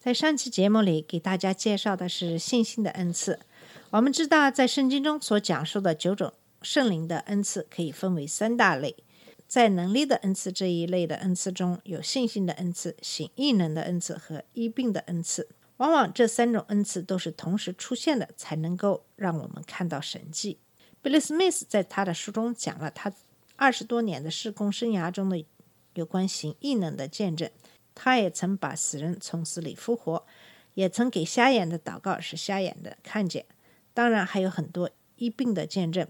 在上期节目里，给大家介绍的是信心的恩赐。我们知道，在圣经中所讲述的九种圣灵的恩赐可以分为三大类。在能力的恩赐这一类的恩赐中，有信心的恩赐、行异能的恩赐和医病的恩赐。往往这三种恩赐都是同时出现的，才能够让我们看到神迹。比利·史密斯在他的书中讲了他二十多年的施工生涯中的有关行异能的见证。他也曾把死人从死里复活，也曾给瞎眼的祷告，使瞎眼的看见。当然还有很多医病的见证。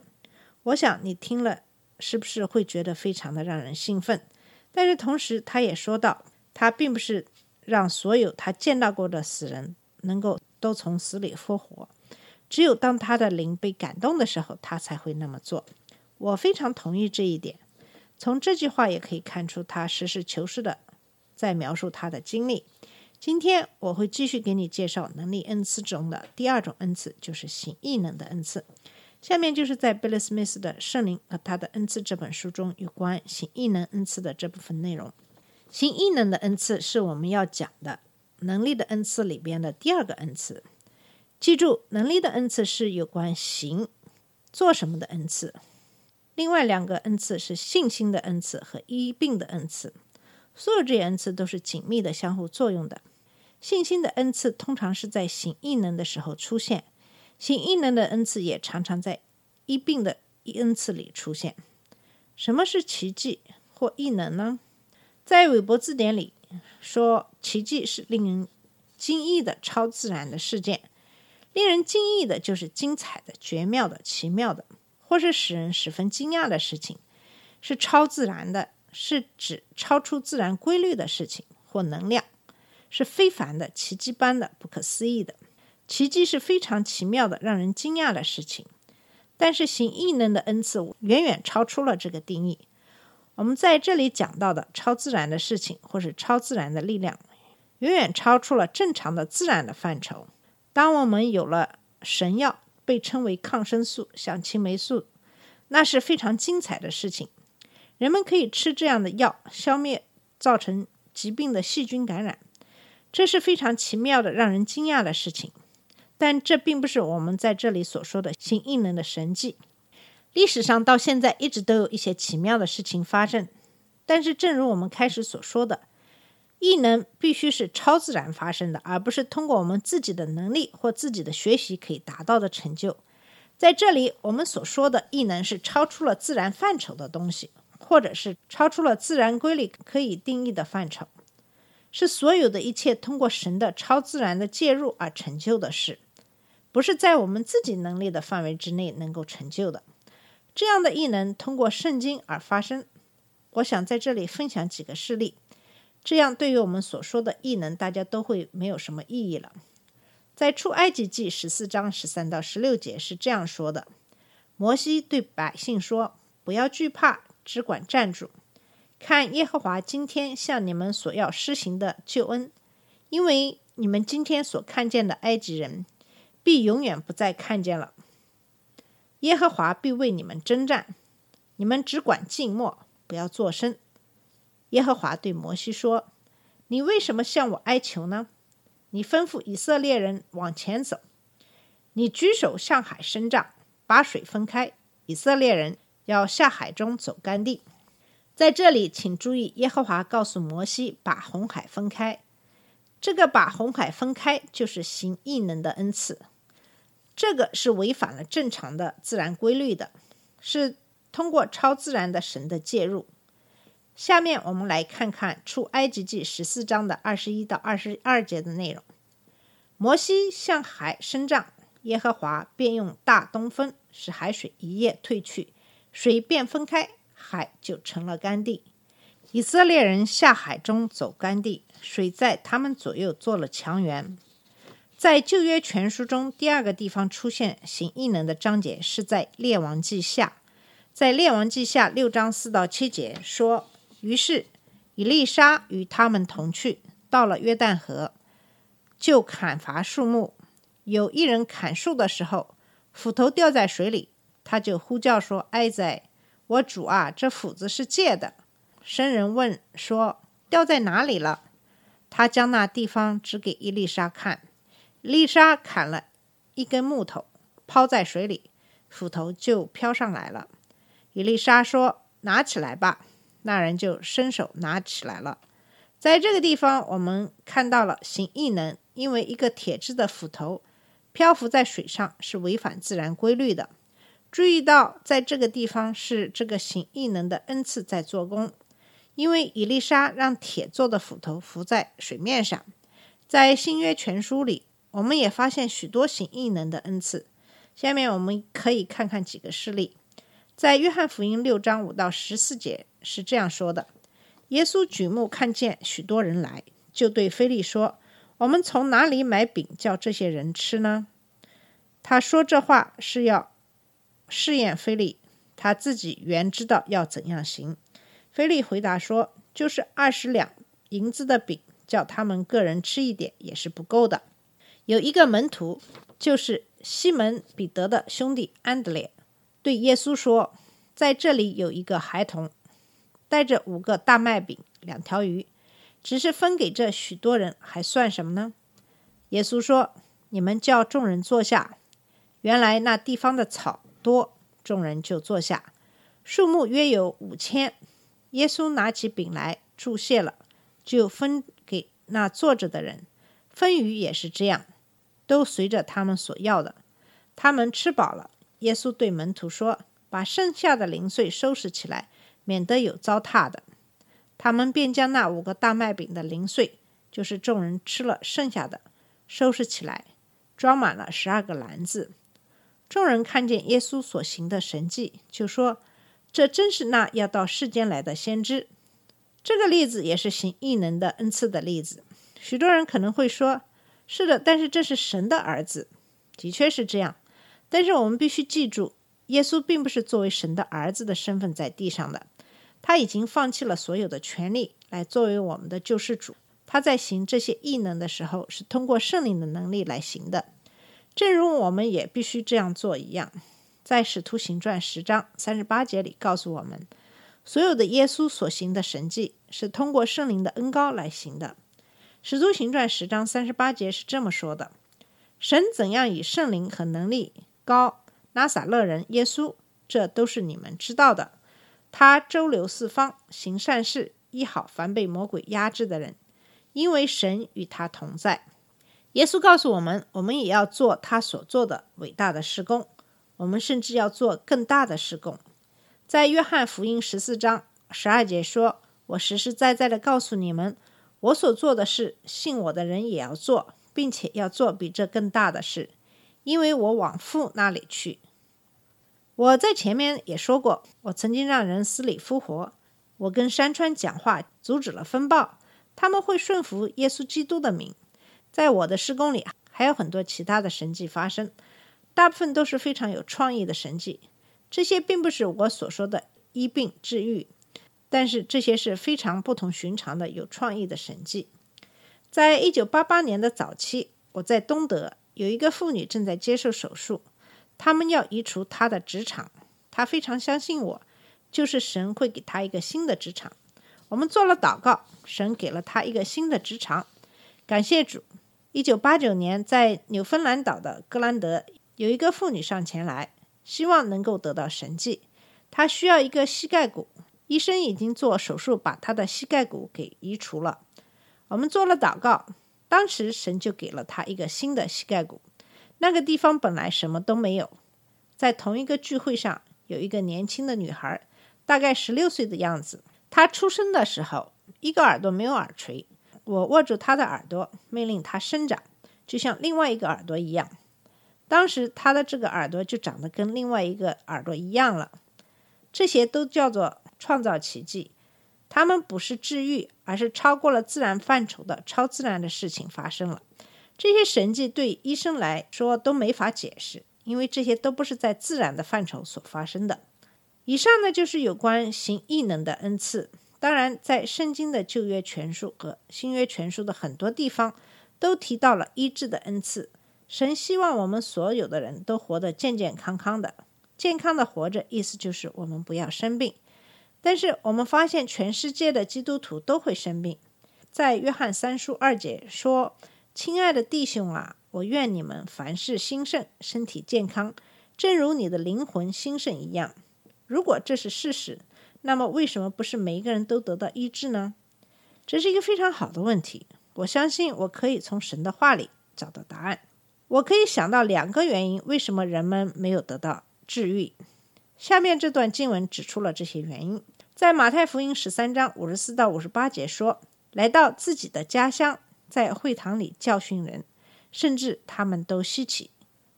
我想你听了是不是会觉得非常的让人兴奋？但是同时他也说到，他并不是让所有他见到过的死人能够都从死里复活，只有当他的灵被感动的时候，他才会那么做。我非常同意这一点。从这句话也可以看出，他实事求是的在描述他的经历。今天我会继续给你介绍能力恩赐中的第二种恩赐，就是行异能的恩赐。下面就是在贝勒斯密斯的《圣灵和他的恩赐》这本书中有关行异能恩赐的这部分内容。行异能的恩赐是我们要讲的能力的恩赐里边的第二个恩赐。记住，能力的恩赐是有关行做什么的恩赐。另外两个恩赐是信心的恩赐和医病的恩赐。所有这些恩赐都是紧密的相互作用的。信心的恩赐通常是在行异能的时候出现，行异能的恩赐也常常在医病的恩赐里出现。什么是奇迹或异能呢？在韦伯字典里说，奇迹是令人惊异的超自然的事件。令人惊异的就是精彩的、绝妙的、奇妙的，或是使人十分惊讶的事情，是超自然的。是指超出自然规律的事情或能量，是非凡的、奇迹般的、不可思议的。奇迹是非常奇妙的、让人惊讶的事情。但是行异能的恩赐远远超出了这个定义。我们在这里讲到的超自然的事情或是超自然的力量，远远超出了正常的自然的范畴。当我们有了神药，被称为抗生素，像青霉素，那是非常精彩的事情。人们可以吃这样的药，消灭造成疾病的细菌感染，这是非常奇妙的、让人惊讶的事情。但这并不是我们在这里所说的行异能的神迹。历史上到现在一直都有一些奇妙的事情发生，但是正如我们开始所说的，异能必须是超自然发生的，而不是通过我们自己的能力或自己的学习可以达到的成就。在这里，我们所说的异能是超出了自然范畴的东西。或者是超出了自然规律可以定义的范畴，是所有的一切通过神的超自然的介入而成就的事，不是在我们自己能力的范围之内能够成就的。这样的异能通过圣经而发生。我想在这里分享几个事例，这样对于我们所说的异能，大家都会没有什么意义了。在出埃及记十四章十三到十六节是这样说的：摩西对百姓说：“不要惧怕。”只管站住，看耶和华今天向你们所要施行的救恩，因为你们今天所看见的埃及人，必永远不再看见了。耶和华必为你们征战，你们只管静默，不要作声。耶和华对摩西说：“你为什么向我哀求呢？你吩咐以色列人往前走，你举手向海伸杖，把水分开，以色列人。”要下海中走干地，在这里，请注意，耶和华告诉摩西把红海分开。这个把红海分开，就是行异能的恩赐。这个是违反了正常的自然规律的，是通过超自然的神的介入。下面我们来看看出埃及记十四章的二十一到二十二节的内容。摩西向海伸杖，耶和华便用大东风使海水一夜退去。水便分开，海就成了干地。以色列人下海中走干地，水在他们左右做了墙垣。在旧约全书中，第二个地方出现行异能的章节是在列王记下。在列王记下六章四到七节说：“于是以利沙与他们同去，到了约旦河，就砍伐树木。有一人砍树的时候，斧头掉在水里，他就呼叫说：‘哀哉，我主啊！这斧子是借的。’生人问说：‘掉在哪里了？’他将那地方指给伊丽莎看。丽莎砍了一根木头，抛在水里，斧头就飘上来了。伊丽莎说：‘拿起来吧。’那人就伸手拿起来了。在这个地方，我们看到了行异能，因为一个铁制的斧头漂浮在水上是违反自然规律的。注意到，在这个地方是这个行异能的恩赐在做工。因为伊丽莎让铁做的斧头浮在水面上，在新约全书里，我们也发现许多行异能的恩赐。下面我们可以看看几个事例。在约翰福音六章五到十四节是这样说的：耶稣举目看见许多人来，就对菲利说：“我们从哪里买饼叫这些人吃呢？”他说这话是要试验菲利，他自己原知道要怎样行。菲利回答说：“就是二十两银子的饼，叫他们个人吃一点也是不够的。”有一个门徒，就是西门彼得的兄弟安德烈，对耶稣说：“在这里有一个孩童，带着五个大麦饼、两条鱼，只是分给这许多人，还算什么呢？”耶稣说：“你们叫众人坐下。”原来那地方的草多，众人就坐下，数目约有五千。耶稣拿起饼来注谢了，就分给那坐着的人。分鱼也是这样，都随着他们所要的。他们吃饱了，耶稣对门徒说：“把剩下的零碎收拾起来，免得有糟蹋的。”他们便将那五个大麦饼的零碎，就是众人吃了剩下的，收拾起来，装满了十二个篮子。众人看见耶稣所行的神迹，就说。这真是那要到世间来的先知。这个例子也是行异能的恩赐的例子。许多人可能会说：“是的，但是这是神的儿子，的确是这样。”但是我们必须记住，耶稣并不是作为神的儿子的身份在地上的，他已经放弃了所有的权利来作为我们的救世主。他在行这些异能的时候，是通过圣灵的能力来行的，正如我们也必须这样做一样。在《使徒行传》十章三十八节里告诉我们，所有的耶稣所行的神迹是通过圣灵的恩高来行的。《使徒行传》十章三十八节是这么说的：“神怎样以圣灵和能力高拉撒勒人耶稣，这都是你们知道的。他周流四方，行善事，医好凡被魔鬼压制的人，因为神与他同在。”耶稣告诉我们，我们也要做他所做的伟大的施工。我们甚至要做更大的施工。在约翰福音十四章十二节说：“我实实在在的告诉你们，我所做的事，信我的人也要做，并且要做比这更大的事，因为我往父那里去。”我在前面也说过，我曾经让人死里复活。我跟山川讲话，阻止了风暴，他们会顺服耶稣基督的名。在我的施工里，还有很多其他的神迹发生。大部分都是非常有创意的神迹，这些并不是我所说的医病治愈，但是这些是非常不同寻常的有创意的神迹。在一九八八年的早期，我在东德有一个妇女正在接受手术，他们要移除她的直肠，她非常相信我，就是神会给她一个新的直肠。我们做了祷告，神给了她一个新的直肠，感谢主。一九八九年，在纽芬兰岛的格兰德。有一个妇女上前来，希望能够得到神迹。她需要一个膝盖骨，医生已经做手术把她的膝盖骨给移除了。我们做了祷告，当时神就给了她一个新的膝盖骨。那个地方本来什么都没有。在同一个聚会上，有一个年轻的女孩，大概十六岁的样子。她出生的时候，一个耳朵没有耳垂。我握住他的耳朵，命令他生长，就像另外一个耳朵一样。当时他的这个耳朵就长得跟另外一个耳朵一样了，这些都叫做创造奇迹。他们不是治愈，而是超过了自然范畴的超自然的事情发生了。这些神迹对医生来说都没法解释，因为这些都不是在自然的范畴所发生的。以上呢就是有关行异能的恩赐。当然，在圣经的旧约全书和新约全书的很多地方都提到了医治的恩赐。神希望我们所有的人都活得健健康康的。健康的活着，意思就是我们不要生病。但是我们发现，全世界的基督徒都会生病。在约翰三书二节说：“亲爱的弟兄啊，我愿你们凡事兴盛，身体健康，正如你的灵魂兴盛一样。”如果这是事实，那么为什么不是每一个人都得到医治呢？这是一个非常好的问题。我相信我可以从神的话里找到答案。我可以想到两个原因，为什么人们没有得到。治愈。下面这段经文指出了这些原因。在马太福音十三章五十四到五十八节说：“来到自己的家乡，在会堂里教训人，甚至他们都稀奇，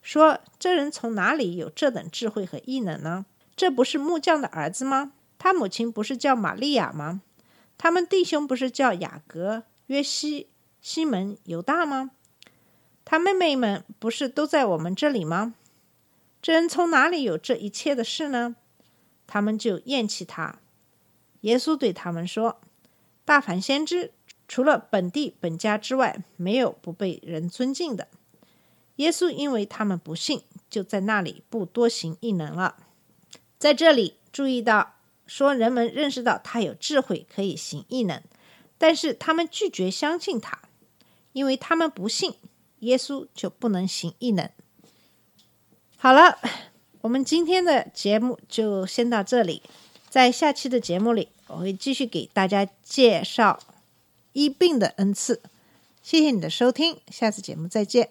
说：这人从哪里有这等智慧和异能呢？这不是木匠的儿子吗？他母亲不是叫玛利亚吗？他们弟兄不是叫雅各、约西、西门、犹大吗？他妹妹们不是都在我们这里吗？”这人从哪里有这一切的事呢？他们就厌弃他。耶稣对他们说：“大凡先知，除了本地本家之外，没有不被人尊敬的。”耶稣因为他们不信，就在那里不多行异能了。在这里注意到，说人们认识到他有智慧，可以行异能，但是他们拒绝相信他，因为他们不信耶稣，就不能行异能。好了，我们今天的节目就先到这里。在下期的节目里，我会继续给大家介绍医病的恩赐。谢谢你的收听，下次节目再见。